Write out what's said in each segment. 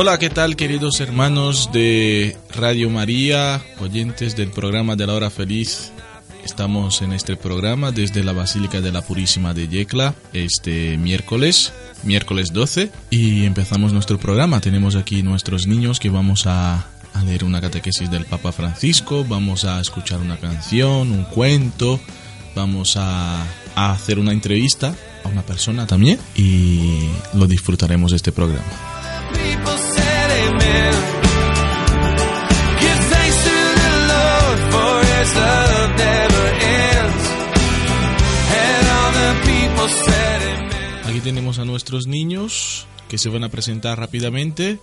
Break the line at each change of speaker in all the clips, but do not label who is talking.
Hola, ¿qué tal queridos hermanos de Radio María, oyentes del programa de la hora feliz? Estamos en este programa desde la Basílica de la Purísima de Yecla este miércoles, miércoles 12, y empezamos nuestro programa. Tenemos aquí nuestros niños que vamos a, leer una catequesis del Papa Francisco, vamos a escuchar una canción, un cuento, vamos a, a hacer una entrevista a una persona también y lo disfrutaremos este programa. Tenemos a nuestros niños que se van a presentar rápidamente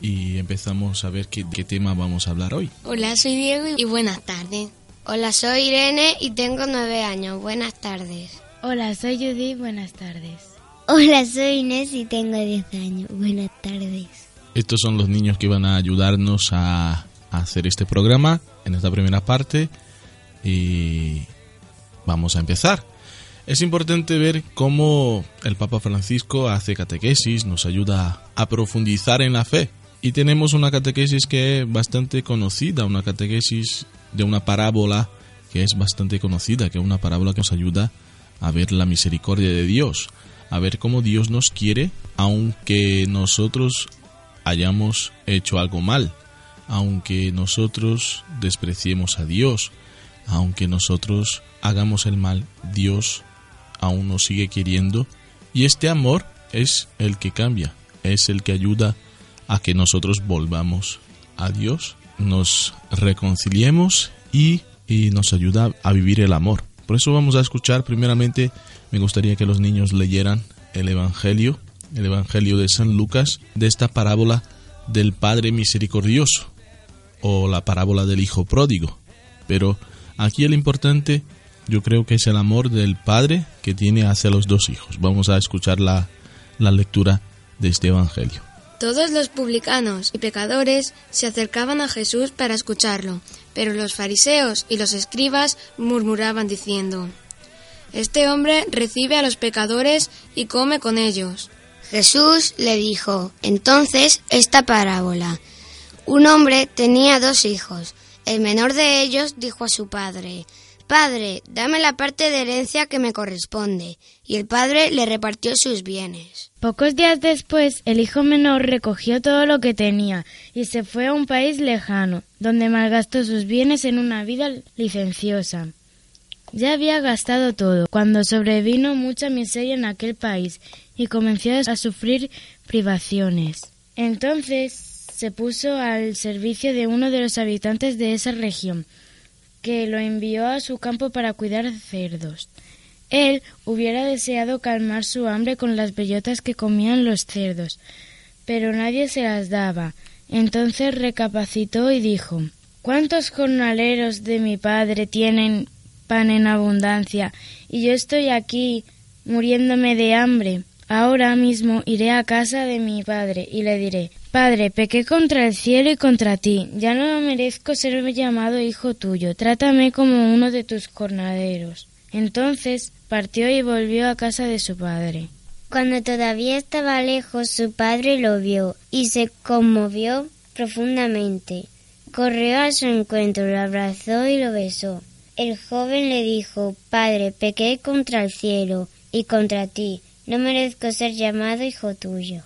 y empezamos a ver qué, qué tema vamos a hablar hoy.
Hola, soy Diego y buenas tardes. Hola, soy Irene y tengo nueve años. Buenas tardes.
Hola, soy Judy, buenas tardes.
Hola, soy Inés y tengo 10 años. Buenas tardes.
Estos son los niños que van a ayudarnos a, a hacer este programa en esta primera parte y vamos a empezar. Es importante ver cómo el Papa Francisco hace catequesis, nos ayuda a profundizar en la fe. Y tenemos una catequesis que es bastante conocida, una catequesis de una parábola que es bastante conocida, que es una parábola que nos ayuda a ver la misericordia de Dios, a ver cómo Dios nos quiere, aunque nosotros hayamos hecho algo mal, aunque nosotros despreciemos a Dios, aunque nosotros hagamos el mal, Dios aún nos sigue queriendo y este amor es el que cambia, es el que ayuda a que nosotros volvamos a Dios, nos reconciliemos y, y nos ayuda a vivir el amor. Por eso vamos a escuchar primeramente, me gustaría que los niños leyeran el Evangelio, el Evangelio de San Lucas, de esta parábola del Padre Misericordioso o la parábola del Hijo Pródigo. Pero aquí el importante yo creo que es el amor del Padre que tiene hacia los dos hijos. Vamos a escuchar la, la lectura de este Evangelio.
Todos los publicanos y pecadores se acercaban a Jesús para escucharlo, pero los fariseos y los escribas murmuraban diciendo, Este hombre recibe a los pecadores y come con ellos. Jesús le dijo, entonces, esta parábola. Un hombre tenía dos hijos. El menor de ellos dijo a su padre, Padre, dame la parte de herencia que me corresponde. Y el padre le repartió sus bienes.
Pocos días después, el hijo menor recogió todo lo que tenía y se fue a un país lejano, donde malgastó sus bienes en una vida licenciosa. Ya había gastado todo, cuando sobrevino mucha miseria en aquel país y comenzó a sufrir privaciones. Entonces se puso al servicio de uno de los habitantes de esa región, que lo envió a su campo para cuidar cerdos. Él hubiera deseado calmar su hambre con las bellotas que comían los cerdos, pero nadie se las daba. Entonces recapacitó y dijo ¿Cuántos jornaleros de mi padre tienen pan en abundancia y yo estoy aquí muriéndome de hambre? Ahora mismo iré a casa de mi padre y le diré Padre, pequé contra el cielo y contra ti, ya no merezco ser llamado hijo tuyo, trátame como uno de tus jornaleros. Entonces partió y volvió a casa de su padre.
Cuando todavía estaba lejos, su padre lo vio y se conmovió profundamente. Corrió a su encuentro, lo abrazó y lo besó. El joven le dijo, Padre, pequé contra el cielo y contra ti, no merezco ser llamado hijo tuyo.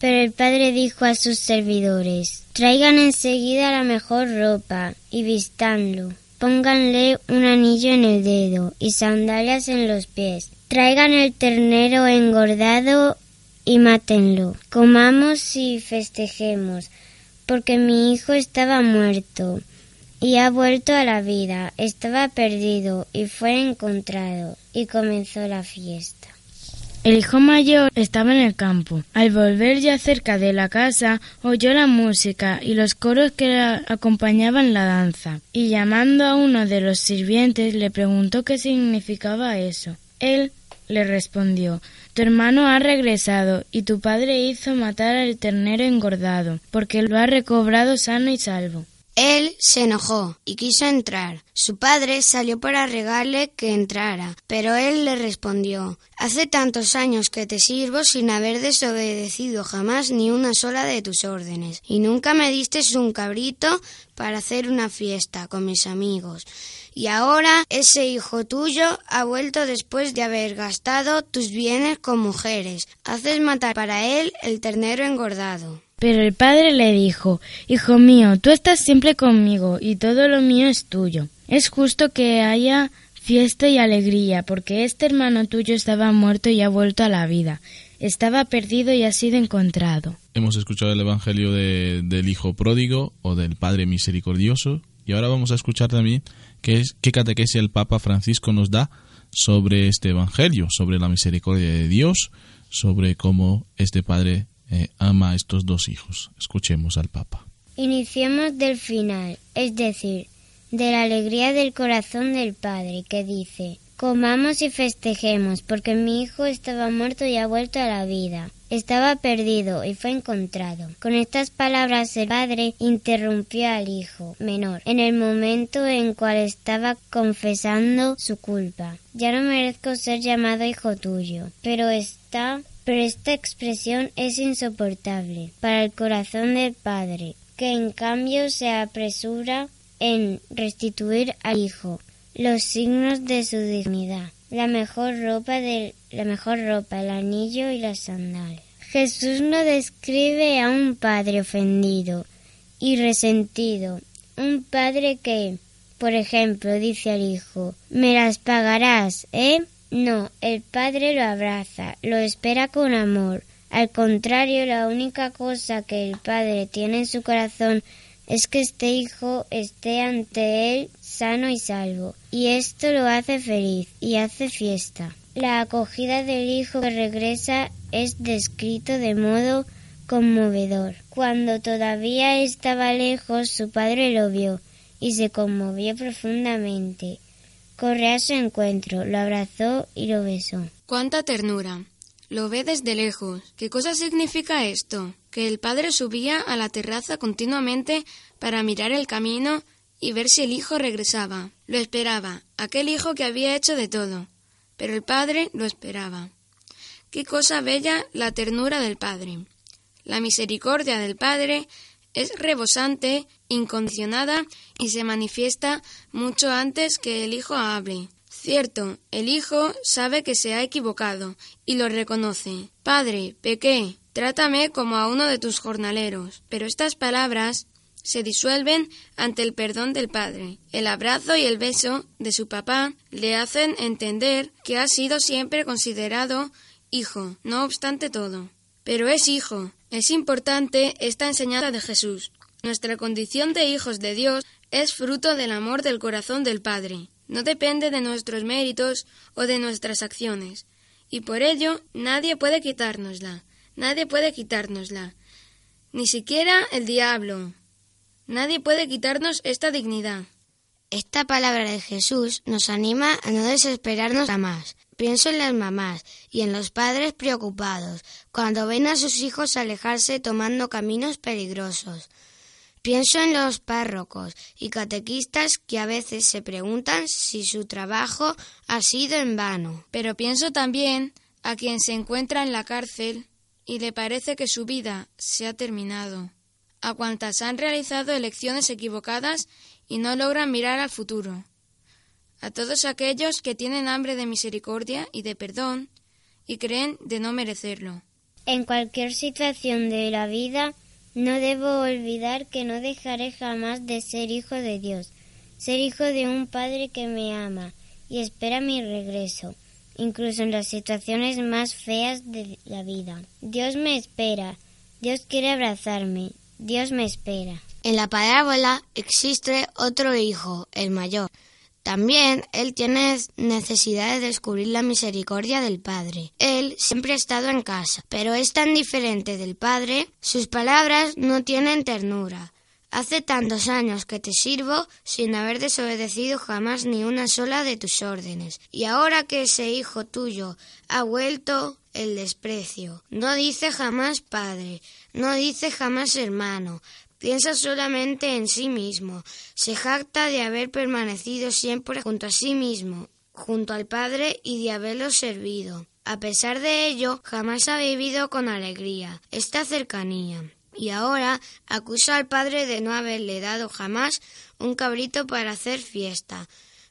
Pero el padre dijo a sus servidores, traigan enseguida la mejor ropa y vistanlo. Pónganle un anillo en el dedo y sandalias en los pies. traigan el ternero engordado y mátenlo. Comamos y festejemos, porque mi hijo estaba muerto y ha vuelto a la vida, estaba perdido y fue encontrado, y comenzó la fiesta.
El hijo mayor estaba en el campo. Al volver ya cerca de la casa, oyó la música y los coros que acompañaban la danza, y llamando a uno de los sirvientes le preguntó qué significaba eso. Él le respondió Tu hermano ha regresado y tu padre hizo matar al ternero engordado, porque lo ha recobrado sano y salvo.
Él se enojó y quiso entrar. Su padre salió para regarle que entrara, pero él le respondió Hace tantos años que te sirvo sin haber desobedecido jamás ni una sola de tus órdenes, y nunca me diste un cabrito para hacer una fiesta con mis amigos. Y ahora ese hijo tuyo ha vuelto después de haber gastado tus bienes con mujeres. Haces matar para él el ternero engordado.
Pero el padre le dijo, Hijo mío, tú estás siempre conmigo y todo lo mío es tuyo. Es justo que haya fiesta y alegría, porque este hermano tuyo estaba muerto y ha vuelto a la vida. Estaba perdido y ha sido encontrado.
Hemos escuchado el Evangelio del Hijo Pródigo o del Padre Misericordioso y ahora vamos a escuchar también qué, es, qué catequesis el Papa Francisco nos da sobre este Evangelio, sobre la misericordia de Dios, sobre cómo este Padre eh, ama a estos dos hijos. Escuchemos al Papa.
Iniciemos del final, es decir, de la alegría del corazón del Padre, que dice, Comamos y festejemos, porque mi hijo estaba muerto y ha vuelto a la vida. Estaba perdido y fue encontrado. Con estas palabras el padre interrumpió al hijo menor en el momento en cual estaba confesando su culpa. Ya no merezco ser llamado hijo tuyo, pero está pero esta expresión es insoportable para el corazón del padre, que en cambio se apresura en restituir al hijo los signos de su dignidad, la mejor ropa la mejor ropa, el anillo y las sandalias. Jesús no describe a un padre ofendido y resentido, un padre que, por ejemplo, dice al hijo, me las pagarás, ¿eh? No, el padre lo abraza, lo espera con amor. Al contrario, la única cosa que el padre tiene en su corazón es que este hijo esté ante él sano y salvo, y esto lo hace feliz y hace fiesta. La acogida del hijo que regresa es descrito de modo conmovedor. Cuando todavía estaba lejos, su padre lo vio y se conmovió profundamente. A su encuentro, lo abrazó y lo besó.
¡Cuánta ternura! Lo ve desde lejos. ¿Qué cosa significa esto? Que el padre subía a la terraza continuamente para mirar el camino y ver si el hijo regresaba. Lo esperaba, aquel hijo que había hecho de todo. Pero el padre lo esperaba. Qué cosa bella la ternura del padre. La misericordia del padre es rebosante, incondicionada y se manifiesta mucho antes que el hijo hable. Cierto, el hijo sabe que se ha equivocado y lo reconoce. Padre, pequé, trátame como a uno de tus jornaleros. Pero estas palabras se disuelven ante el perdón del padre. El abrazo y el beso de su papá le hacen entender que ha sido siempre considerado hijo, no obstante todo. Pero es hijo. Es importante esta enseñanza de Jesús. Nuestra condición de hijos de Dios es fruto del amor del corazón del Padre. No depende de nuestros méritos o de nuestras acciones. Y por ello nadie puede quitárnosla. Nadie puede quitárnosla. Ni siquiera el diablo. Nadie puede quitarnos esta dignidad. Esta palabra de Jesús nos anima a no desesperarnos jamás. Pienso en las mamás y en los padres preocupados cuando ven a sus hijos alejarse tomando caminos peligrosos. Pienso en los párrocos y catequistas que a veces se preguntan si su trabajo ha sido en vano. Pero pienso también a quien se encuentra en la cárcel y le parece que su vida se ha terminado. A cuantas han realizado elecciones equivocadas y no logran mirar al futuro. A todos aquellos que tienen hambre de misericordia y de perdón y creen de no merecerlo.
En cualquier situación de la vida no debo olvidar que no dejaré jamás de ser hijo de Dios, ser hijo de un Padre que me ama y espera mi regreso, incluso en las situaciones más feas de la vida. Dios me espera, Dios quiere abrazarme, Dios me espera.
En la parábola existe otro hijo, el mayor. También él tiene necesidad de descubrir la misericordia del Padre. Él siempre ha estado en casa, pero es tan diferente del Padre, sus palabras no tienen ternura. Hace tantos años que te sirvo sin haber desobedecido jamás ni una sola de tus órdenes. Y ahora que ese hijo tuyo ha vuelto el desprecio. No dice jamás padre, no dice jamás hermano, Piensa solamente en sí mismo, se jacta de haber permanecido siempre junto a sí mismo, junto al Padre y de haberlo servido. A pesar de ello, jamás ha vivido con alegría esta cercanía. Y ahora acusa al Padre de no haberle dado jamás un cabrito para hacer fiesta.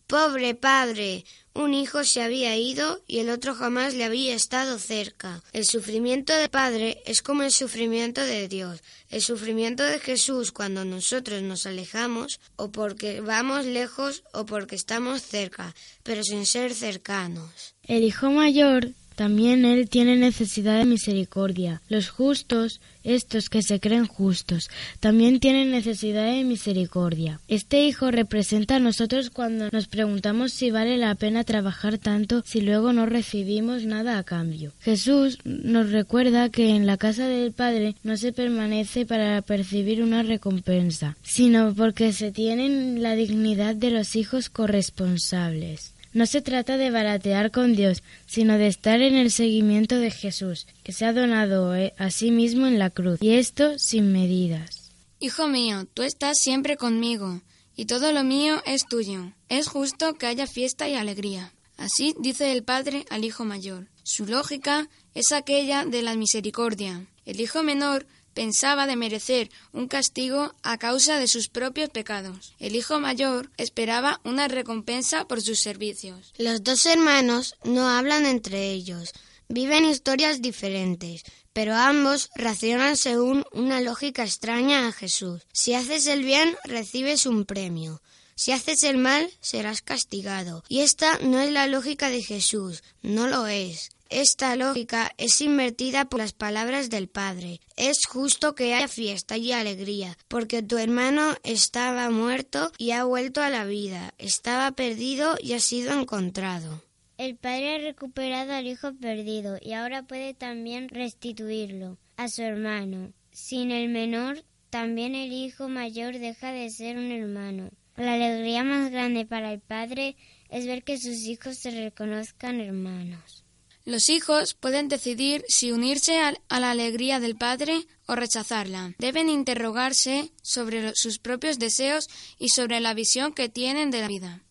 Pobre padre, un hijo se había ido y el otro jamás le había estado cerca. El sufrimiento del Padre es como el sufrimiento de Dios. El sufrimiento de Jesús cuando nosotros nos alejamos, o porque vamos lejos o porque estamos cerca, pero sin ser cercanos.
El hijo mayor también él tiene necesidad de misericordia. Los justos, estos que se creen justos, también tienen necesidad de misericordia. Este hijo representa a nosotros cuando nos preguntamos si vale la pena trabajar tanto si luego no recibimos nada a cambio. Jesús nos recuerda que en la casa del Padre no se permanece para percibir una recompensa, sino porque se tienen la dignidad de los hijos corresponsables. No se trata de baratear con Dios, sino de estar en el seguimiento de Jesús, que se ha donado eh, a sí mismo en la cruz, y esto sin medidas.
Hijo mío, tú estás siempre conmigo, y todo lo mío es tuyo. Es justo que haya fiesta y alegría. Así dice el Padre al Hijo mayor. Su lógica es aquella de la misericordia. El Hijo menor pensaba de merecer un castigo a causa de sus propios pecados. El hijo mayor esperaba una recompensa por sus servicios. Los dos hermanos no hablan entre ellos, viven historias diferentes, pero ambos racionan según una lógica extraña a Jesús. Si haces el bien, recibes un premio. Si haces el mal, serás castigado. Y esta no es la lógica de Jesús, no lo es. Esta lógica es invertida por las palabras del Padre. Es justo que haya fiesta y alegría, porque tu hermano estaba muerto y ha vuelto a la vida, estaba perdido y ha sido encontrado.
El Padre ha recuperado al hijo perdido y ahora puede también restituirlo a su hermano. Sin el menor, también el hijo mayor deja de ser un hermano. La alegría más grande para el Padre es ver que sus hijos se reconozcan hermanos.
Los hijos pueden decidir si unirse a la alegría del padre o rechazarla. Deben interrogarse sobre sus propios deseos y sobre la visión que tienen de la vida.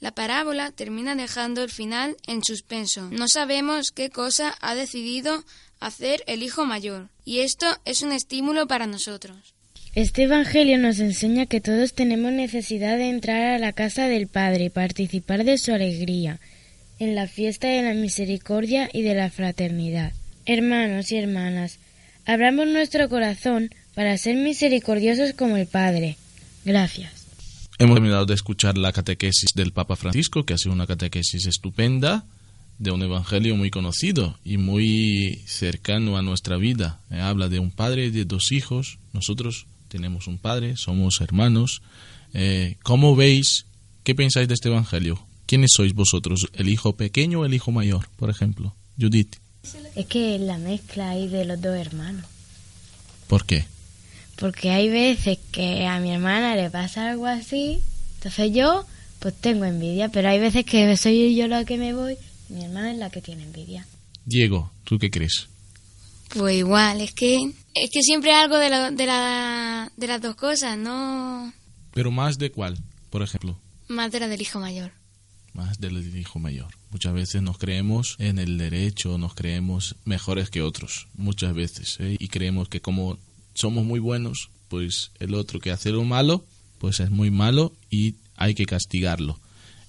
La parábola termina dejando el final en suspenso. No sabemos qué cosa ha decidido hacer el hijo mayor, y esto es un estímulo para nosotros.
Este Evangelio nos enseña que todos tenemos necesidad de entrar a la casa del Padre y participar de su alegría en la fiesta de la misericordia y de la fraternidad. Hermanos y hermanas, abramos nuestro corazón para ser misericordiosos como el Padre. Gracias.
Hemos terminado de escuchar la catequesis del Papa Francisco, que ha sido una catequesis estupenda de un evangelio muy conocido y muy cercano a nuestra vida. Eh, habla de un padre y de dos hijos. Nosotros tenemos un padre, somos hermanos. Eh, ¿Cómo veis? ¿Qué pensáis de este evangelio? ¿Quiénes sois vosotros? ¿El hijo pequeño o el hijo mayor, por ejemplo? Judith.
Es que la mezcla ahí de los dos hermanos.
¿Por qué?
Porque hay veces que a mi hermana le pasa algo así, entonces yo pues tengo envidia, pero hay veces que soy yo la que me voy, y mi hermana es la que tiene envidia.
Diego, ¿tú qué crees?
Pues igual, es que es que siempre algo de, de, la, de las dos cosas, ¿no?
Pero más de cuál, por ejemplo.
Más de la del hijo mayor
más del hijo mayor. Muchas veces nos creemos en el derecho, nos creemos mejores que otros, muchas veces, ¿eh? y creemos que como somos muy buenos, pues el otro que hace lo malo, pues es muy malo y hay que castigarlo.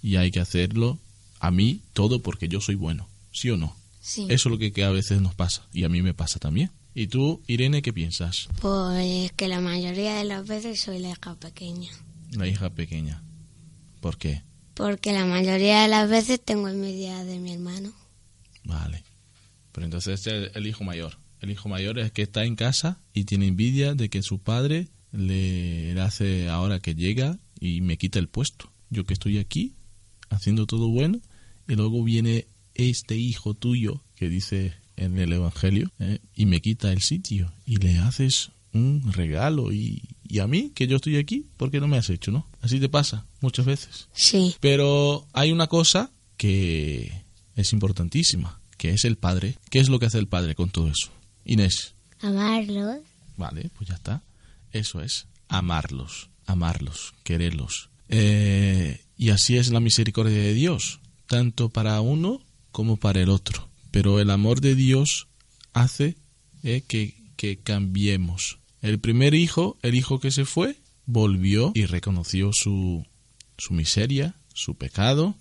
Y hay que hacerlo a mí todo porque yo soy bueno, ¿sí o no?
Sí.
Eso es lo que, que a veces nos pasa y a mí me pasa también. ¿Y tú, Irene, qué piensas?
Pues que la mayoría de las veces soy la hija pequeña.
La hija pequeña. ¿Por qué?
Porque la mayoría de las veces tengo envidia de mi hermano.
Vale. Pero entonces este es el hijo mayor. El hijo mayor es que está en casa y tiene envidia de que su padre le hace ahora que llega y me quita el puesto. Yo que estoy aquí haciendo todo bueno y luego viene este hijo tuyo que dice en el Evangelio ¿eh? y me quita el sitio y le haces un regalo y, y a mí que yo estoy aquí, ¿por qué no me has hecho, no? Así te pasa muchas veces.
Sí.
Pero hay una cosa que es importantísima, que es el padre. ¿Qué es lo que hace el padre con todo eso? Inés.
Amarlos.
Vale, pues ya está. Eso es, amarlos, amarlos, quererlos. Eh, y así es la misericordia de Dios, tanto para uno como para el otro. Pero el amor de Dios hace eh, que, que cambiemos. El primer hijo, el hijo que se fue, volvió y reconoció su, su miseria, su pecado,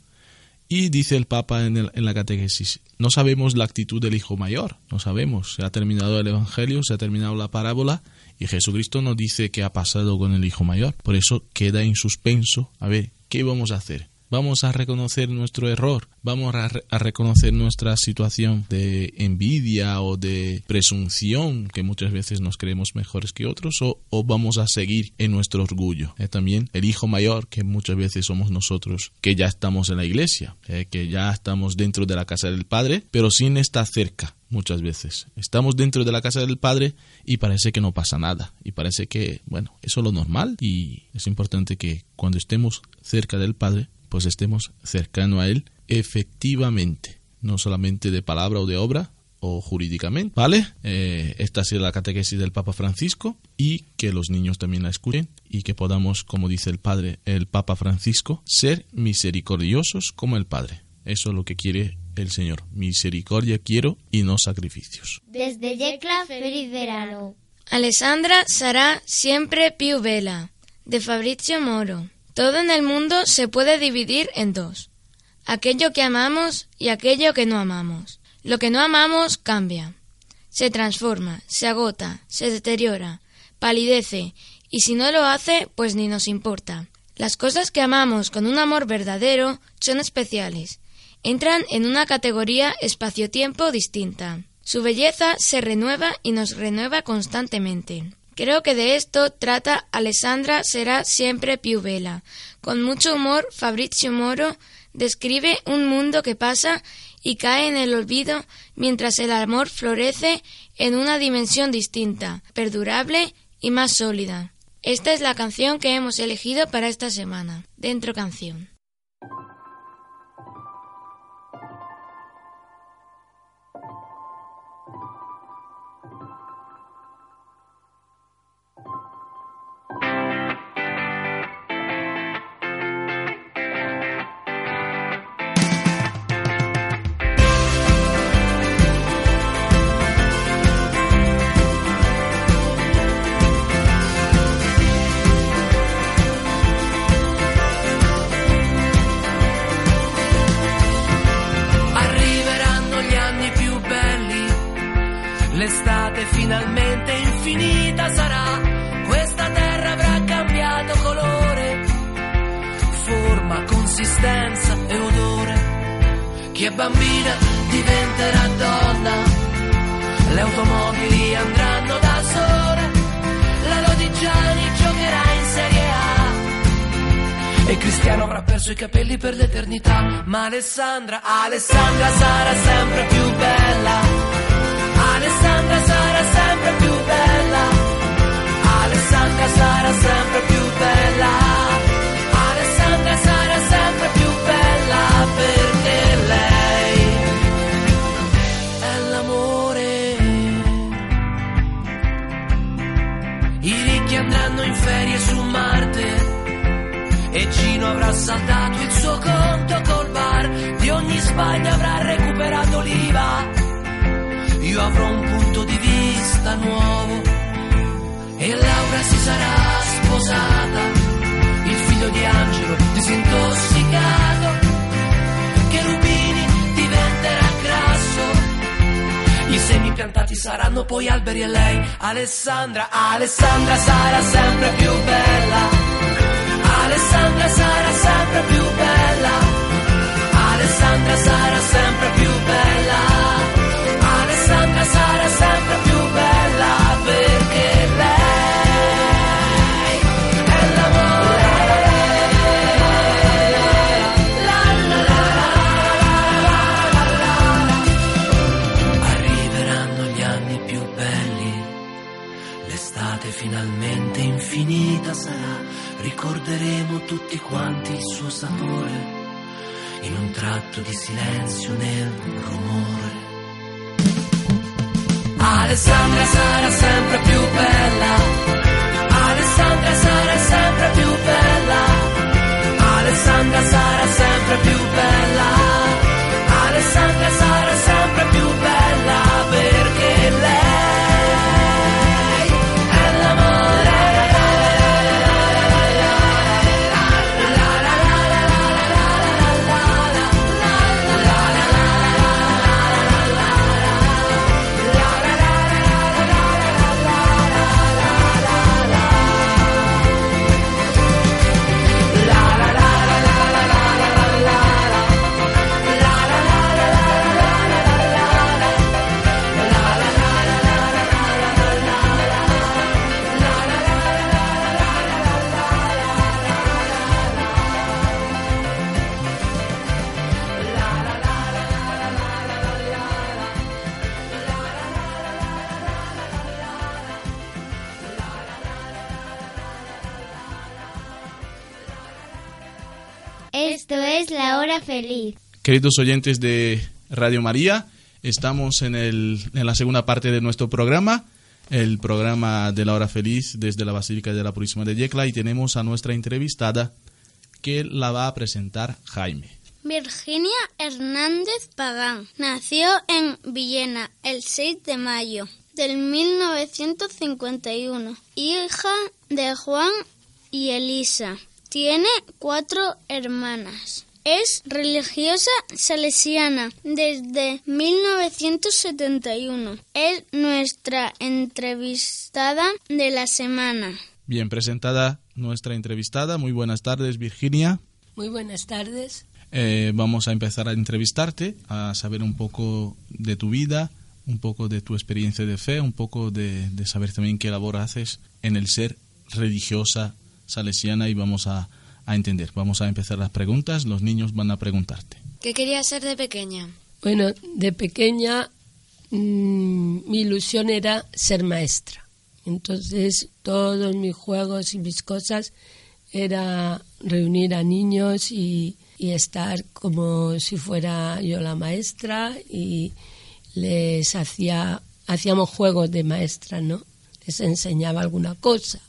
y dice el Papa en, la catequesis, no sabemos la actitud del hijo mayor, no sabemos. Se ha terminado el Evangelio, se ha terminado la parábola y Jesucristo no dice qué ha pasado con el hijo mayor. Por eso queda en suspenso. A ver, ¿qué vamos a hacer? Vamos a reconocer nuestro error, vamos a, re- a reconocer nuestra situación de envidia o de presunción, que muchas veces nos creemos mejores que otros, o, o vamos a seguir en nuestro orgullo. Eh, también el hijo mayor, que muchas veces somos nosotros, que ya estamos en la iglesia, eh, que ya estamos dentro de la casa del Padre, pero sin estar cerca muchas veces. Estamos dentro de la casa del Padre y parece que no pasa nada. Y parece que, bueno, eso es lo normal. Y es importante que cuando estemos cerca del Padre, pues estemos cercano a Él efectivamente. No solamente de palabra o de obra o jurídicamente, ¿vale? Eh, esta ha sido la catequesis del Papa Francisco y que los niños también la escuchen y que podamos, como dice el Padre, el Papa Francisco, ser misericordiosos como el Padre. Eso es lo que quiere el Señor. Misericordia quiero y no sacrificios.
Desde Yecla, feliz verano.
Alessandra sarà siempre più bella, de Fabrizio Moro. Todo en el mundo se puede dividir en dos. Aquello que amamos y aquello que no amamos. Lo que no amamos cambia. Se transforma, se agota, se deteriora, palidece, y si no lo hace, pues ni nos importa. Las cosas que amamos con un amor verdadero son especiales. Entran en una categoría espacio-tiempo distinta. Su belleza se renueva y nos renueva constantemente. Creo que de esto trata Alessandra será siempre più bella. Con mucho humor, Fabrizio Moro describe un mundo que pasa y cae en el olvido mientras el amor florece en una dimensión distinta, perdurable y más sólida. Esta es la canción que hemos elegido para esta semana. Dentro canción.
Finalmente infinita sarà, questa terra avrà cambiato colore, forma, consistenza e odore. Chi è bambina diventerà donna, le automobili andranno da sole, la Lodigiani giocherà in Serie A. E Cristiano avrà perso i capelli per l'eternità. Ma Alessandra, Alessandra sarà sempre più bella. Alessandra sarà sempre più bella. Alessandra sarà sempre più bella. Alessandra sarà sempre più bella perché lei è l'amore. I ricchi andranno in ferie su Marte. E Gino avrà saldato il suo conto col bar Di ogni sbaglio avrà recuperato l'IVA Io avrò un punto di vista nuovo E Laura si sarà sposata. Il figlio di Angelo disintossicato Che Rubini diventerà grasso. I semi piantati saranno poi alberi e lei Alessandra, Alessandra sarà sempre più bella. Alessandra sarà sempre più bella, Alessandra sarà sempre più bella. Sarà sempre più bella perché lei è l'amore. La, la, la, la, la, la. Arriveranno gli anni più belli, l'estate finalmente infinita sarà, ricorderemo tutti quanti il suo sapore in un tratto di silenzio nel rumore. Alessandra sarà sempre più bella, Alessandra sarà sempre più bella, Alessandra sarà sempre più bella, Alessandra sarà
Queridos oyentes de Radio María, estamos en, el, en la segunda parte de nuestro programa, el programa de la hora feliz desde la Basílica de la Purísima de Yecla y tenemos a nuestra entrevistada que la va a presentar Jaime.
Virginia Hernández Pagán nació en Villena el 6 de mayo del 1951, hija de Juan y Elisa. Tiene cuatro hermanas. Es religiosa salesiana desde 1971. Es nuestra entrevistada de la semana.
Bien presentada nuestra entrevistada. Muy buenas tardes, Virginia.
Muy buenas tardes.
Eh, vamos a empezar a entrevistarte, a saber un poco de tu vida, un poco de tu experiencia de fe, un poco de, de saber también qué labor haces en el ser religiosa salesiana y vamos a, a entender. Vamos a empezar las preguntas, los niños van a preguntarte.
¿Qué querías ser de pequeña?
Bueno, de pequeña mm, mi ilusión era ser maestra. Entonces todos mis juegos y mis cosas era reunir a niños y, y estar como si fuera yo la maestra y les hacía hacíamos juegos de maestra, ¿no? Les enseñaba alguna cosa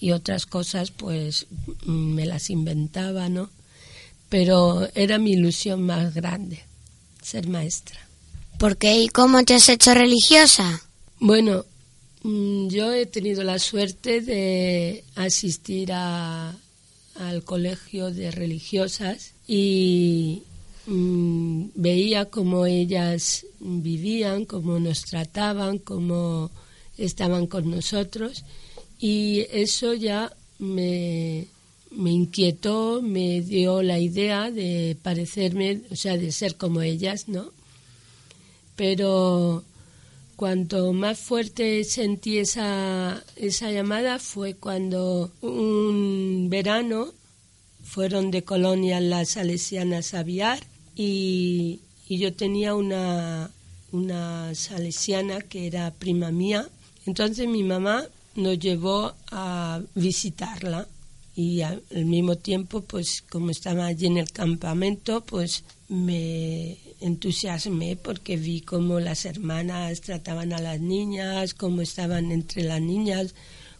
y otras cosas pues me las inventaba, ¿no? Pero era mi ilusión más grande, ser maestra.
¿Por qué y cómo te has hecho religiosa?
Bueno, mm, yo he tenido la suerte de asistir a, al colegio de religiosas y mm, veía cómo ellas vivían, cómo nos trataban, cómo estaban con nosotros y eso ya me, me inquietó, me dio la idea de parecerme, o sea, de ser como ellas, ¿no? Pero cuanto más fuerte sentí esa, esa llamada fue cuando un verano fueron de colonia las salesianas a Viar y, y yo tenía una, una salesiana que era prima mía. Entonces mi mamá nos llevó a visitarla y al mismo tiempo, pues como estaba allí en el campamento, pues me entusiasmé porque vi cómo las hermanas trataban a las niñas, cómo estaban entre las niñas,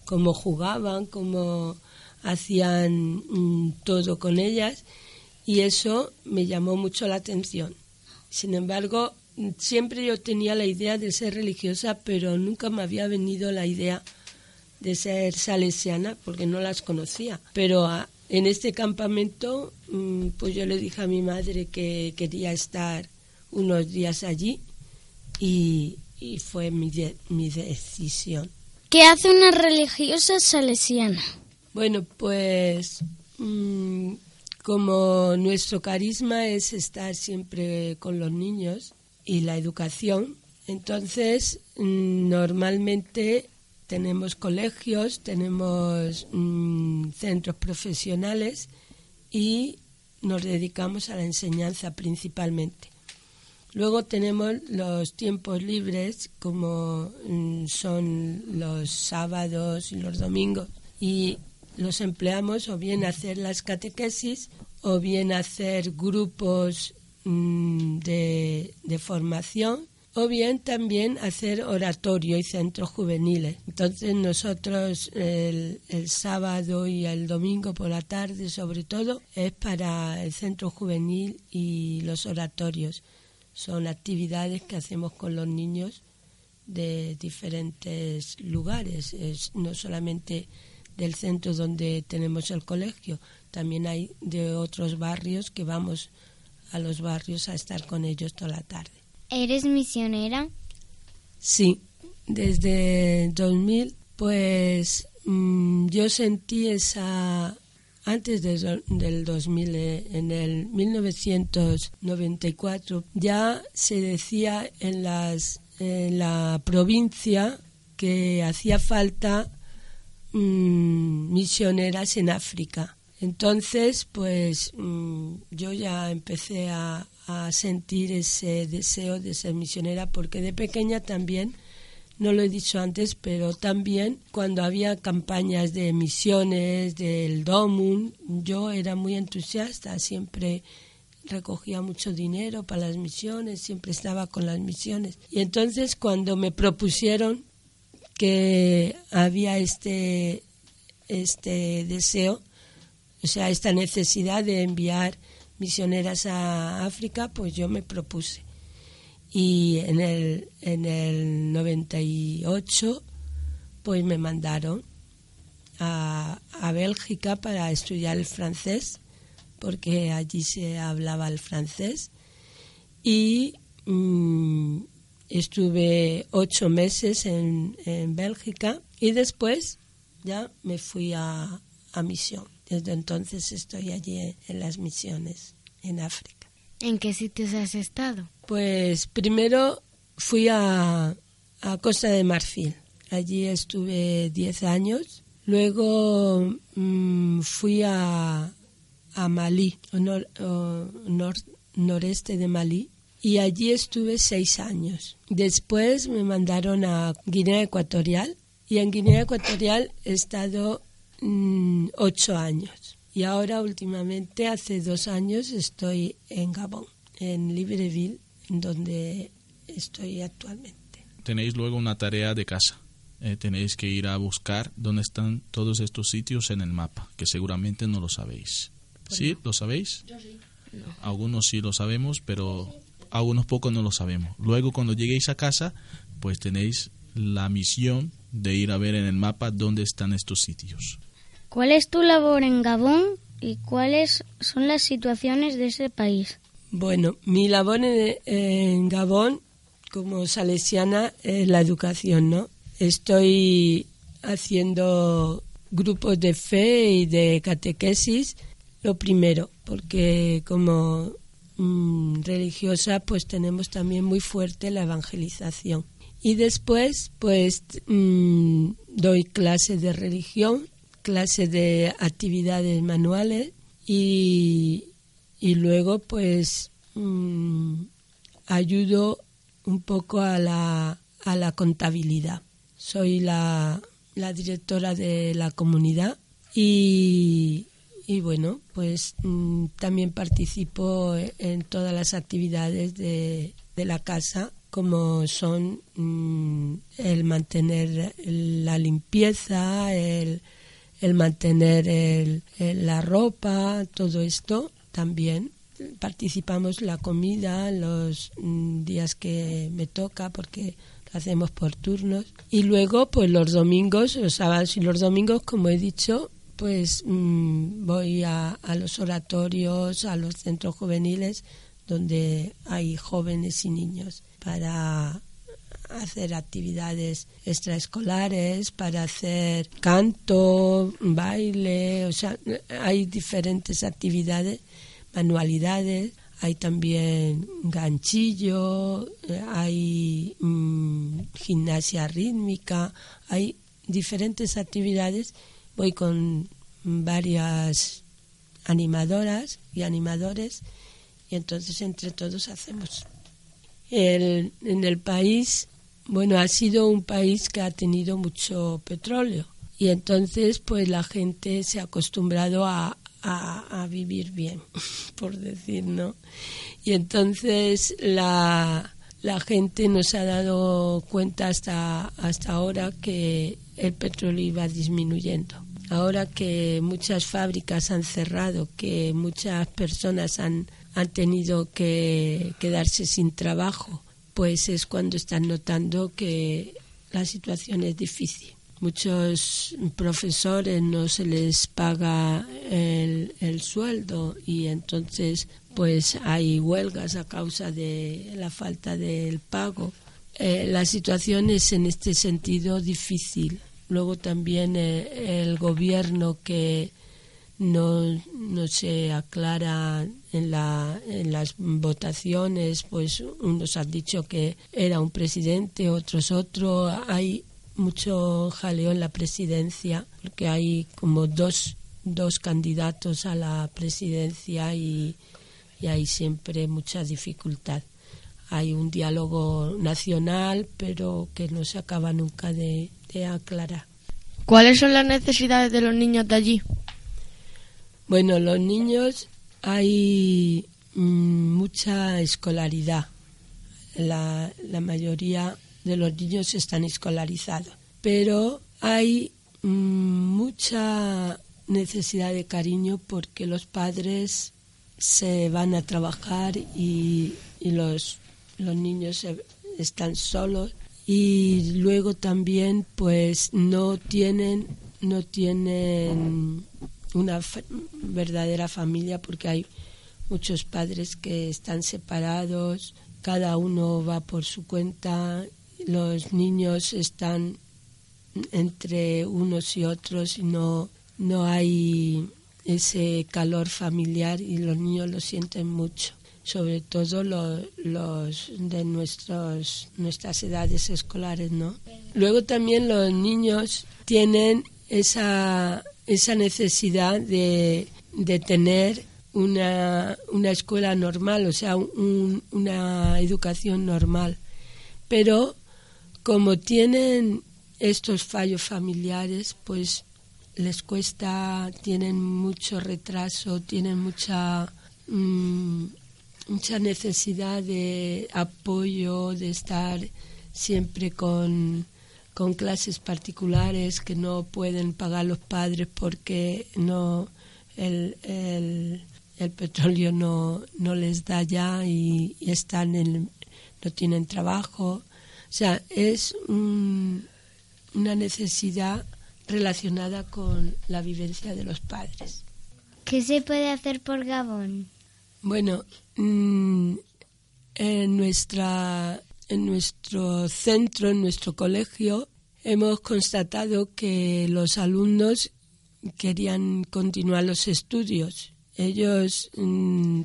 cómo jugaban, cómo hacían mm, todo con ellas y eso me llamó mucho la atención. Sin embargo, siempre yo tenía la idea de ser religiosa, pero nunca me había venido la idea de ser salesiana porque no las conocía. Pero a, en este campamento, mm, pues yo le dije a mi madre que quería estar unos días allí y, y fue mi, de- mi decisión.
¿Qué hace una religiosa salesiana?
Bueno, pues mm, como nuestro carisma es estar siempre con los niños y la educación. Entonces, mm, normalmente tenemos colegios, tenemos mm, centros profesionales y nos dedicamos a la enseñanza principalmente. Luego tenemos los tiempos libres, como mm, son los sábados y los domingos, y los empleamos o bien hacer las catequesis o bien hacer grupos mm, de, de formación o bien también hacer oratorio y centros juveniles. Entonces nosotros el, sábado y el domingo por la tarde sobre todo es para el centro juvenil y los oratorios. Son actividades que hacemos con los niños de diferentes lugares, es no solamente del centro donde tenemos el colegio, también hay de otros barrios que vamos a los barrios a estar con ellos toda la tarde.
¿Eres misionera?
Sí, desde 2000, pues mm, yo sentí esa, antes del 2000, eh, en el 1994, ya se decía en, las, en la provincia que hacía falta mm, misioneras en África. Entonces, pues mm, yo ya empecé a, a sentir ese deseo de ser misionera porque de pequeña también no lo he dicho antes, pero también cuando había campañas de misiones, del DOMUN, yo era muy entusiasta, siempre recogía mucho dinero para las misiones, siempre estaba con las misiones. Y entonces cuando me propusieron que había este, este deseo, o sea, esta necesidad de enviar misioneras a África, pues yo me propuse. Y en el, en el 98, pues me mandaron a, a Bélgica para estudiar el francés, porque allí se hablaba el francés. Y mm, estuve ocho meses en, en Bélgica y después ya me fui a, a misión. Desde entonces estoy allí en las misiones en África.
¿En qué sitios has estado?
Pues primero fui a, a Costa de Marfil. Allí estuve 10 años. Luego mm, fui a, a Malí, noreste de Malí, y allí estuve seis años. Después me mandaron a Guinea Ecuatorial y en Guinea Ecuatorial he estado Mm, ocho años. Y ahora últimamente, hace dos años, estoy en Gabón, en Libreville, donde estoy actualmente.
Tenéis luego una tarea de casa. Eh, tenéis que ir a buscar dónde están todos estos sitios en el mapa, que seguramente no lo sabéis. Pues ¿Sí? ¿Lo sabéis? Yo sí. Algunos sí lo sabemos, pero algunos pocos no lo sabemos. Luego, cuando lleguéis a casa, pues tenéis la misión de ir a ver en el mapa dónde están estos sitios.
¿Cuál es tu labor en Gabón y cuáles son las situaciones de ese país?
Bueno, mi labor en, Gabón como salesiana es la educación, ¿no? Estoy haciendo grupos de fe y de catequesis, lo primero, porque como mm, religiosa pues tenemos también muy fuerte la evangelización. Y después pues mm, doy clases de religión clase de actividades manuales y, y luego pues mm, ayudo un poco a la, a la contabilidad. Soy la, la directora de la comunidad y, y bueno, pues mm, también participo en todas las actividades de, de la casa como son mm, el mantener la limpieza, el, el mantener el, la ropa, todo esto también. Participamos la comida los mm, días que me toca porque lo hacemos por turnos. Y luego, pues los domingos, los sábados y los domingos, como he dicho, pues mm, voy a, a los oratorios, a los centros juveniles donde hay jóvenes y niños para hacer actividades extraescolares, para hacer canto, baile, o sea, hay diferentes actividades, manualidades. hay también ganchillo, hay mm, gimnasia rítmica, hay diferentes actividades. Voy con varias animadoras y animadores y entonces entre todos hacemos. en el país, bueno, ha sido un país que ha tenido mucho petróleo y entonces pues la gente se ha acostumbrado a, a, vivir bien, por decir, ¿no? Y entonces la, la gente nos ha dado cuenta hasta, hasta ahora que el petróleo iba disminuyendo. Ahora que muchas fábricas han cerrado, que muchas personas han, han tenido que quedarse sin trabajo, pues es cuando están notando que la situación es difícil muchos profesores no se les paga el, sueldo y entonces pues hay huelgas a causa de la falta del pago. Eh, la situación es en este sentido difícil. Luego también eh, el gobierno que no, no se aclara en, la, en las votaciones, pues unos han dicho que era un presidente, otros otro. Hay mucho jaleo en la presidencia, porque hay como dos, dos candidatos a la presidencia y, hay siempre mucha dificultad. Hay un diálogo nacional, pero que no se acaba nunca de, aclarar.
¿Cuáles son las necesidades de los niños de allí?
Bueno, los niños hay mm, mucha escolaridad. La, la mayoría de los niños están escolarizados. Pero hay mm, mucha necesidad de cariño porque los padres se van a trabajar y, los, los niños están solos y luego también pues no tienen no tienen una verdadera familia porque hay muchos padres que están separados cada uno va por su cuenta los niños están entre unos y otros y no, no hay ese calor familiar y los niños lo sienten mucho, sobre todo los, los de nuestros, nuestras edades escolares, ¿no? Luego también los niños tienen esa, esa necesidad de, de tener una, una escuela normal, o sea, una educación normal. Pero como tienen estos fallos familiares, pues les cuesta, tienen mucho retraso, tienen mucha, mm, mucha necesidad de apoyo, de estar siempre con, con clases particulares que no pueden pagar los padres porque no el, el, el petróleo no, no les da ya y, están en, no tienen trabajo o sea, es una necesidad relacionada con la vivencia de los padres.
¿Qué se puede hacer por Gabón?
Bueno, mm, en, nuestra, en nuestro centro, en nuestro colegio, hemos constatado que los alumnos querían continuar los estudios. Ellos mm,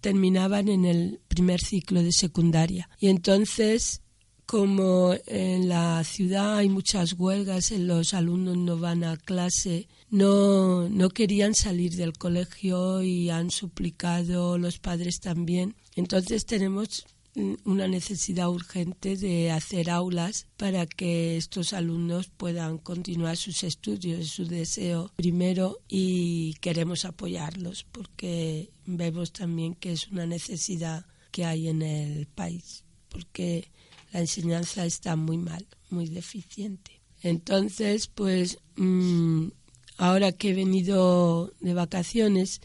terminaban en el primer ciclo de secundaria y entonces como en la ciudad hay muchas huelgas, los alumnos no van a clase, no, no querían salir del colegio y han suplicado los padres también. Entonces tenemos una necesidad urgente de hacer aulas para que estos alumnos puedan continuar sus estudios, es su deseo primero y queremos apoyarlos porque vemos también que es una necesidad que hay en el país, porque la enseñanza está muy mal, muy deficiente. Entonces, pues mm, ahora que he venido de vacaciones,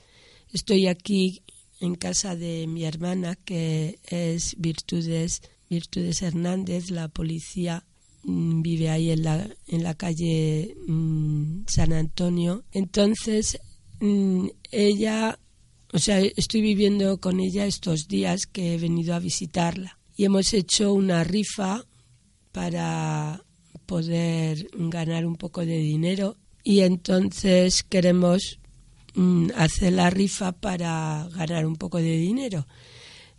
estoy aquí en casa de mi hermana, que es Virtudes, Virtudes Hernández, la policía mm, vive ahí en la, en la calle mm, San Antonio. Entonces, ella, o sea, estoy viviendo con ella estos días que he venido a visitarla. Y hemos hecho una rifa para poder ganar un poco de dinero. Y entonces queremos mm, hace la rifa para ganar un poco de dinero.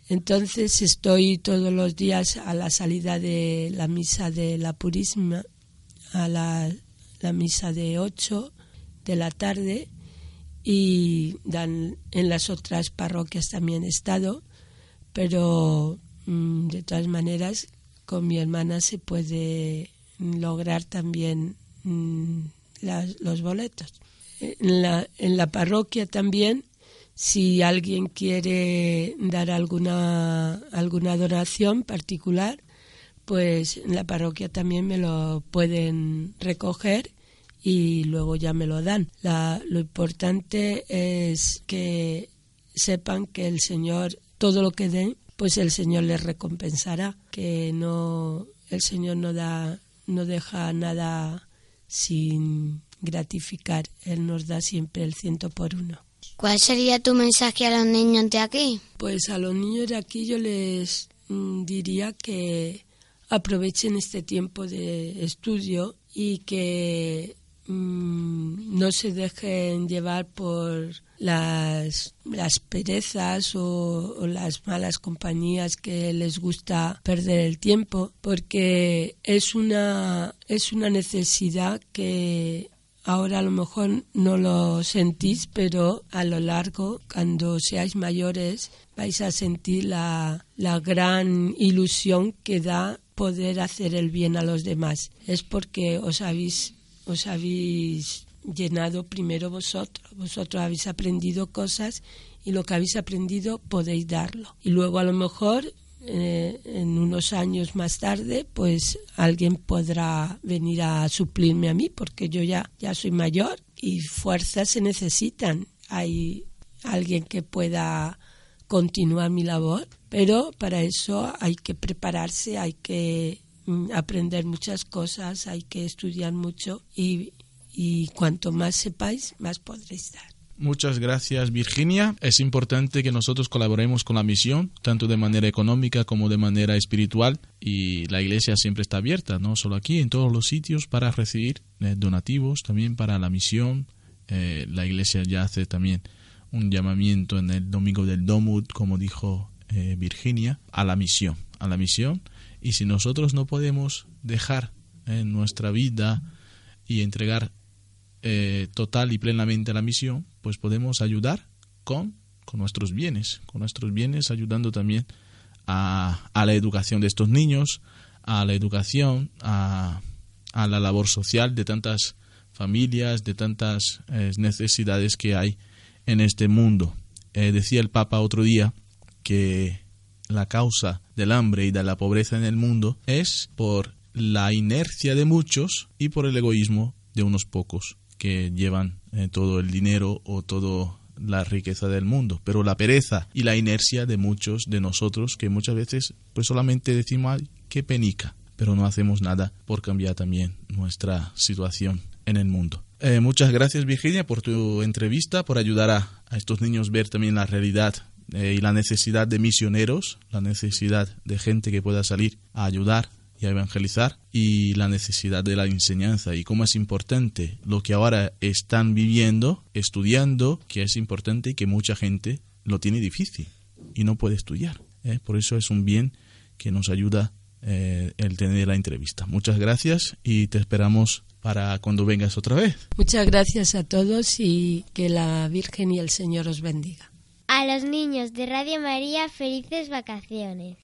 Entonces estoy todos los días a la salida de la misa de la Purísima, a la, misa de 8 de la tarde y en las otras parroquias también he estado, pero mm, de todas maneras con mi hermana se puede lograr también mm, los boletos. En la, en la parroquia también si alguien quiere dar alguna, alguna donación particular, pues en la parroquia también me lo pueden recoger y luego ya me lo dan. lo importante es que sepan que el Señor, todo lo que den, pues el Señor les recompensará, que no, el Señor no da, no deja nada sin gratificar, Él nos da siempre el ciento por uno.
¿Cuál sería tu mensaje a los niños de aquí?
Pues a los niños de aquí yo les mm, diría que aprovechen este tiempo de estudio y que mm, no se dejen llevar por las, las perezas o, o, las malas compañías que les gusta perder el tiempo porque es una es una necesidad que Ahora a lo mejor no lo sentís, pero a lo largo, cuando seáis mayores, vais a sentir la, la gran ilusión que da poder hacer el bien a los demás. Es porque os habéis, os habéis llenado primero vosotros. Vosotros habéis aprendido cosas y lo que habéis aprendido podéis darlo. Y luego a lo mejor eh, en unos años más tarde, pues alguien podrá venir a suplirme a mí, porque yo ya, ya soy mayor y fuerzas se necesitan. Hay alguien que pueda continuar mi labor, pero para eso hay que prepararse, hay que mm, aprender muchas cosas, hay que estudiar mucho y, y cuanto más sepáis, más podréis dar.
Muchas gracias Virginia. Es importante que nosotros colaboremos con la misión, tanto de manera económica como de manera espiritual. Y la iglesia siempre está abierta, no solo aquí, en todos los sitios para recibir eh, donativos, también para la misión. Eh, la iglesia ya hace también un llamamiento en el domingo del Domut, como dijo eh, Virginia, a la misión, a la misión. Y si nosotros no podemos dejar en nuestra vida y entregar eh, total y plenamente la misión, pues podemos ayudar con, con nuestros bienes, con nuestros bienes ayudando también a, a la educación de estos niños, a la educación, a, a la labor social de tantas familias, de tantas eh, necesidades que hay en este mundo. Eh, decía el Papa otro día que la causa del hambre y de la pobreza en el mundo es por la inercia de muchos y por el egoísmo de unos pocos que llevan eh, todo el dinero o toda la riqueza del mundo, pero la pereza y la inercia de muchos de nosotros que muchas veces pues solamente decimos Ay, qué penica, pero no hacemos nada por cambiar también nuestra situación en el mundo. Eh, muchas gracias Virginia por tu entrevista, por ayudar a, estos niños a ver también la realidad eh, y la necesidad de misioneros, la necesidad de gente que pueda salir a ayudar y a evangelizar y la necesidad de la enseñanza y cómo es importante lo que ahora están viviendo, estudiando, que es importante y que mucha gente lo tiene difícil y no puede estudiar. ¿eh? Por eso es un bien que nos ayuda eh, el tener la entrevista. Muchas gracias y te esperamos para cuando vengas otra vez.
Muchas gracias a todos y que la Virgen y el Señor os bendiga.
A los niños de Radio María, felices vacaciones.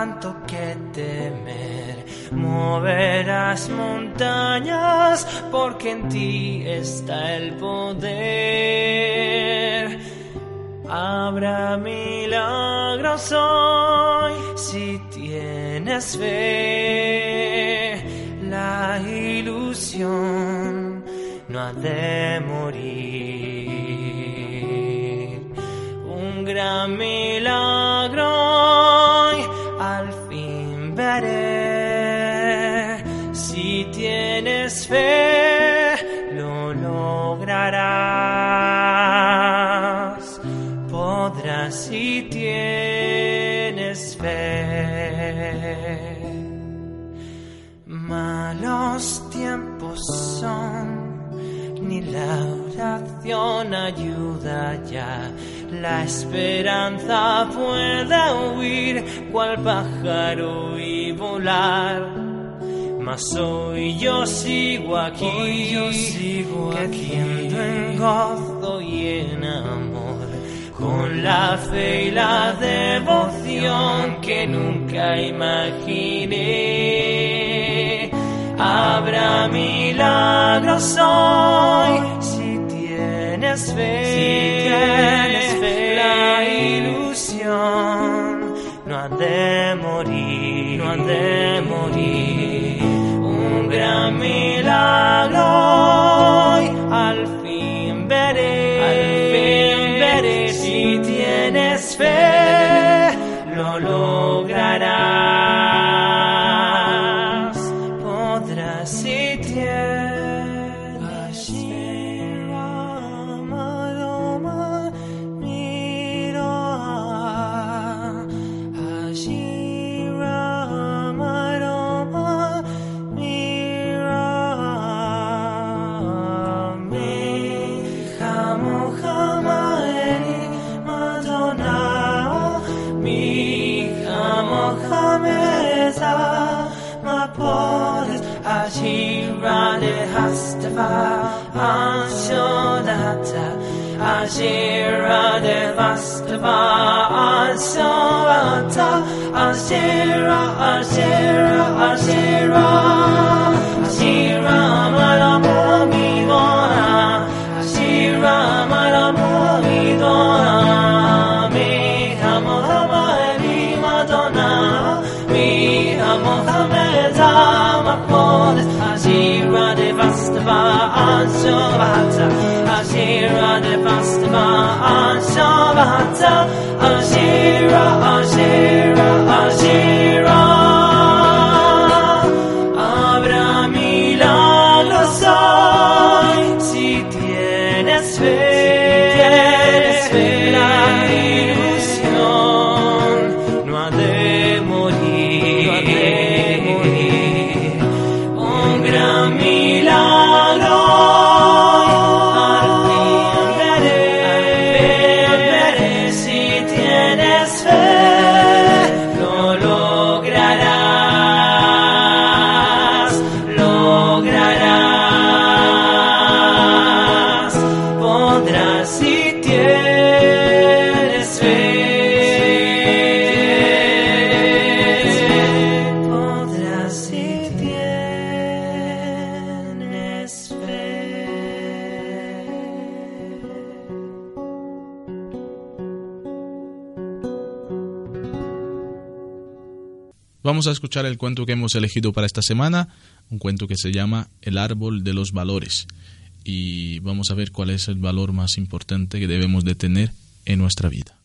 Tanto que temer. Moverás montañas porque en ti está el poder. Habrá milagros hoy si tienes fe la ilusión no ha de morir. La esperanza puede huir, cual pájaro y volar. Mas hoy yo sigo aquí, yo sigo creciendo en gozo y en amor, con la fe y la devoción que nunca imaginé. Habrá milagros hoy tienes fe, si tienes fe, la ilusión no ha de morir, no ha de morir. Un gran milagro hoy al fin veré, al fin veré. Si tienes fe, Vastava, Anshodata, Ashira de Vastava, Anshodata, Ashira, Ashira, Ashira, Ashira, Ashira, Ashira, Deva'an Shabbatza Ashira Nefas Deva'an Shabbatza Ashira, Ashira, Ashira.
Vamos a escuchar el cuento que hemos elegido para esta semana, un cuento que se llama El árbol de los valores. Y vamos a ver cuál es el valor más importante que debemos de tener en nuestra vida.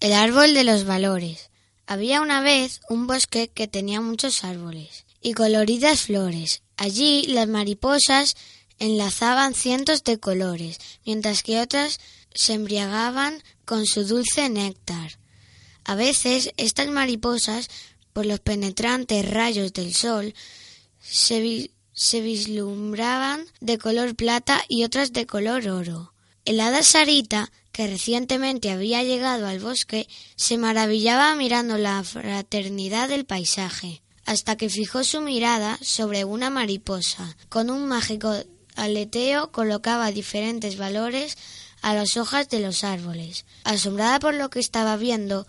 El árbol de los valores. Había una vez un bosque que tenía muchos árboles y coloridas flores. Allí las mariposas enlazaban cientos de colores, mientras que otras se embriagaban con su dulce néctar. A veces estas mariposas, por los penetrantes rayos del sol, se, vi- se vislumbraban de color plata y otras de color oro. El hada Sarita, que recientemente había llegado al bosque, se maravillaba mirando la fraternidad del paisaje, hasta que fijó su mirada sobre una mariposa. Con un mágico aleteo colocaba diferentes valores a las hojas de los árboles. Asombrada por lo que estaba viendo,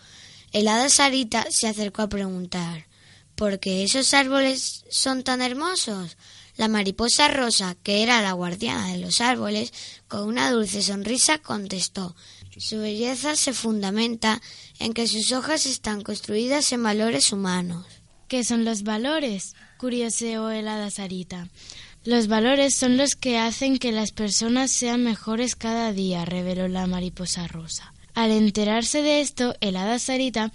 el hada Sarita se acercó a preguntar ¿Por qué esos árboles son tan hermosos? La mariposa rosa, que era la guardiana de los árboles, con una dulce sonrisa contestó Su belleza se fundamenta en que sus hojas están construidas en valores humanos.
¿Qué son los valores? curioseó el hada Sarita. Los valores son los que hacen que las personas sean mejores cada día, reveló la mariposa rosa. Al enterarse de esto, el hada Sarita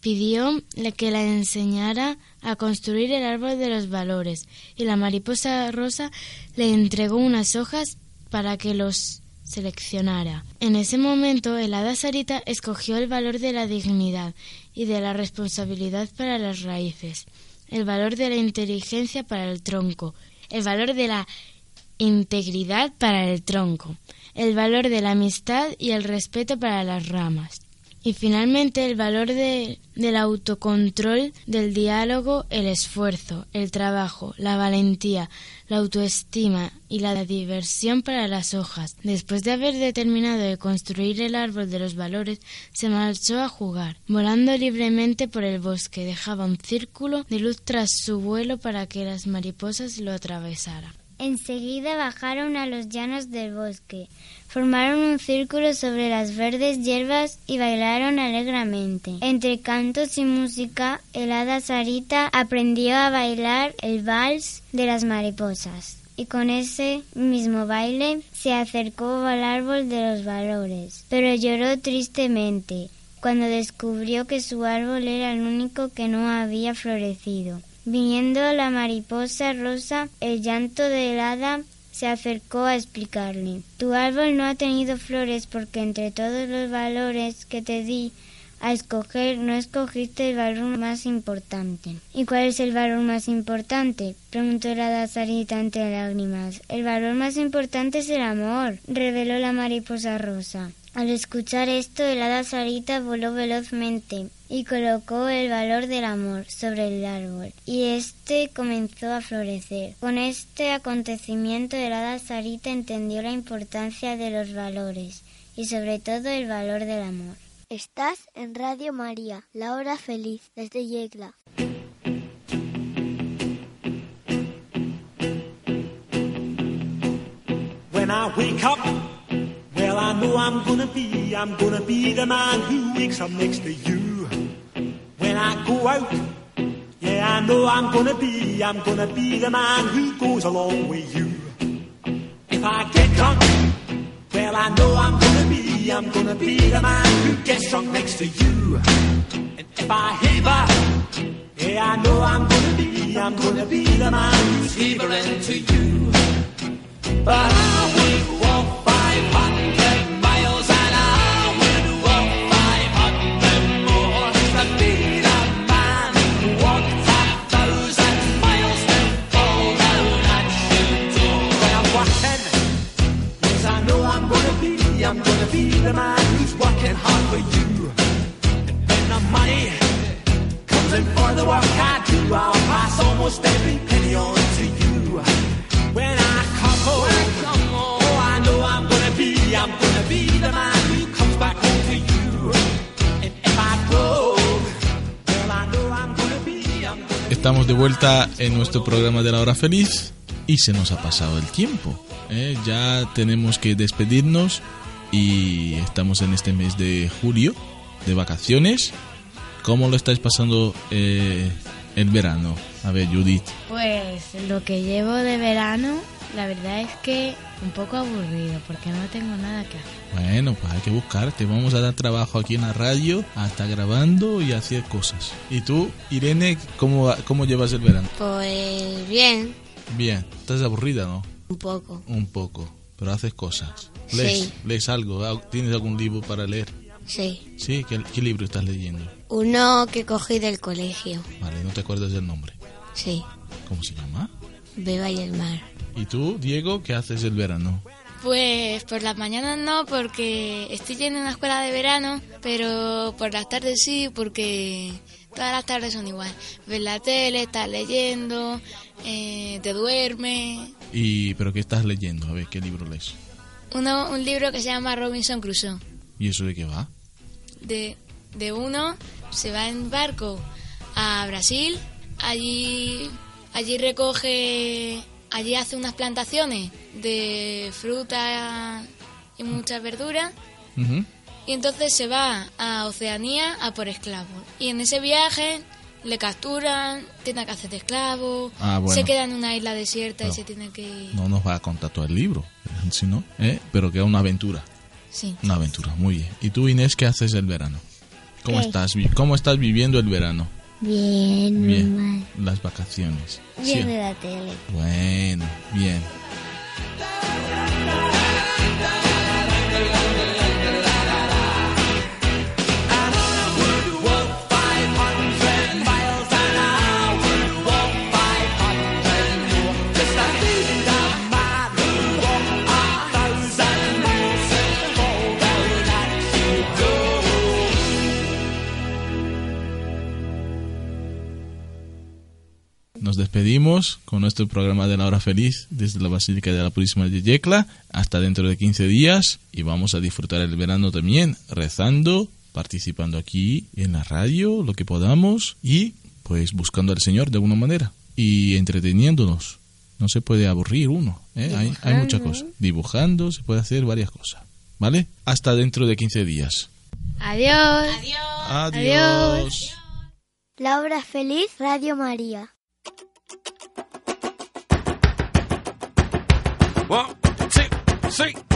pidió que la enseñara a construir el árbol de los valores y la mariposa rosa le entregó unas hojas para que los seleccionara. En ese momento el hada Sarita escogió el valor de la dignidad y de la responsabilidad para las raíces, el valor de la inteligencia para el tronco, el valor de la integridad para el tronco, el valor de la amistad y el respeto para las ramas. Y finalmente el valor de, del autocontrol, del diálogo, el esfuerzo, el trabajo, la valentía, la autoestima y la diversión para las hojas. Después de haber determinado de construir el árbol de los valores, se marchó a jugar. Volando libremente por el bosque, dejaba un círculo de luz tras su vuelo para que las mariposas lo atravesaran.
Enseguida bajaron a los llanos del bosque, formaron un círculo sobre las verdes hierbas y bailaron alegremente. Entre cantos y música, el hada Sarita aprendió a bailar el vals de las mariposas. Y con ese mismo baile se acercó al árbol de los valores, pero lloró tristemente cuando descubrió que su árbol era el único que no había florecido. Viniendo la mariposa rosa, el llanto de hada se acercó a explicarle. Tu árbol no ha tenido flores porque entre todos los valores que te di a escoger no escogiste el valor más importante. ¿Y cuál es el valor más importante? preguntó la dazarita entre lágrimas. El valor más importante es el amor, reveló la mariposa rosa. Al escuchar esto, el hada Sarita voló velozmente y colocó el valor del amor sobre el árbol, y éste comenzó a florecer. Con este acontecimiento, el hada Sarita entendió la importancia de los valores y sobre todo el valor del amor.
Estás en Radio María, la hora feliz, desde Yegla.
When I wake up, well, I know I'm gonna be, I'm gonna be the man who wakes up next to you. When I go out, yeah, I know I'm gonna be, I'm gonna be the man who goes along with you. If I get drunk, well, I know I'm gonna be, I'm gonna be the man who gets drunk next to you. And if I heaver, yeah, I know I'm gonna be, I'm gonna be the man who's heavering to you. But I would walk 500 be the man who's working hard for you. And when the money comes in for the work I do, I'll pass almost every penny on to you. When I come home, oh, I know I'm gonna be, I'm gonna be the man who comes back home to you. And if I go, well, I know I'm gonna be, I'm gonna
Estamos de vuelta en nuestro programa de la hora feliz y se nos ha pasado el tiempo. ¿eh? Ya tenemos que despedirnos y estamos en este mes de julio de vacaciones. ¿Cómo lo estáis pasando eh, el verano? A ver, Judith.
Pues lo que llevo de verano, la verdad es que un poco aburrido porque no tengo nada que hacer.
Bueno, pues hay que buscarte. Vamos a dar trabajo aquí en la radio, hasta grabando y hacer cosas. ¿Y tú, Irene, cómo, cómo llevas el verano?
Pues bien,
Bien, ¿estás aburrida, no?
un poco.
Un poco, pero haces cosas. ¿Lees,
Sí.
¿lees algo? ¿Al- ¿Tienes algún libro para leer?
Sí.
Sí, ¿qué, qué libro estás leyendo?
Uno que cogí del colegio.
Vale, no te acuerdas del nombre.
Sí.
¿Cómo se llama?
Beba y el mar.
¿Y tú, Diego, qué haces el verano?
Pues por las mañanas no, porque estoy yendo a una escuela de verano, pero por las tardes sí, porque todas las tardes son igual. Ves la tele, estás leyendo, eh, te duermes.
¿Y pero qué estás leyendo? A ver, ¿qué libro lees?
Uno, un libro que se llama Robinson Crusoe.
¿Y eso de qué va?
De, de uno se va en barco a Brasil, allí, allí recoge, allí hace unas plantaciones de fruta y muchas verduras. Y entonces se va a Oceanía a por esclavos. Y en ese viaje le capturan, tiene que hacer de esclavo,
Ah, bueno.
se queda en una isla desierta y se tiene que...
No nos va a contar todo el libro, si no, ¿eh? pero que es una aventura.
Sí.
Una aventura, muy bien. ¿Y tú, Inés, qué haces el verano? ¿Cómo,
¿Qué?
estás, ¿Cómo estás viviendo el verano?
Bien,
Bien.
normal.
Las vacaciones. Sí.
Viendo la tele.
Bueno, bien. Nos despedimos con nuestro programa de la hora feliz desde la Basílica de la Purísima de Yecla hasta dentro de 15 días y vamos a disfrutar el verano también rezando, participando aquí en la radio, lo que podamos y pues buscando al Señor de alguna manera y entreteniéndonos. No se puede aburrir uno, ¿eh? hay, hay muchas cosas. Dibujando, se puede hacer varias cosas. ¿Vale? Hasta dentro de 15 días.
Adiós.
Adiós.
La hora feliz Radio María.
One, two, three.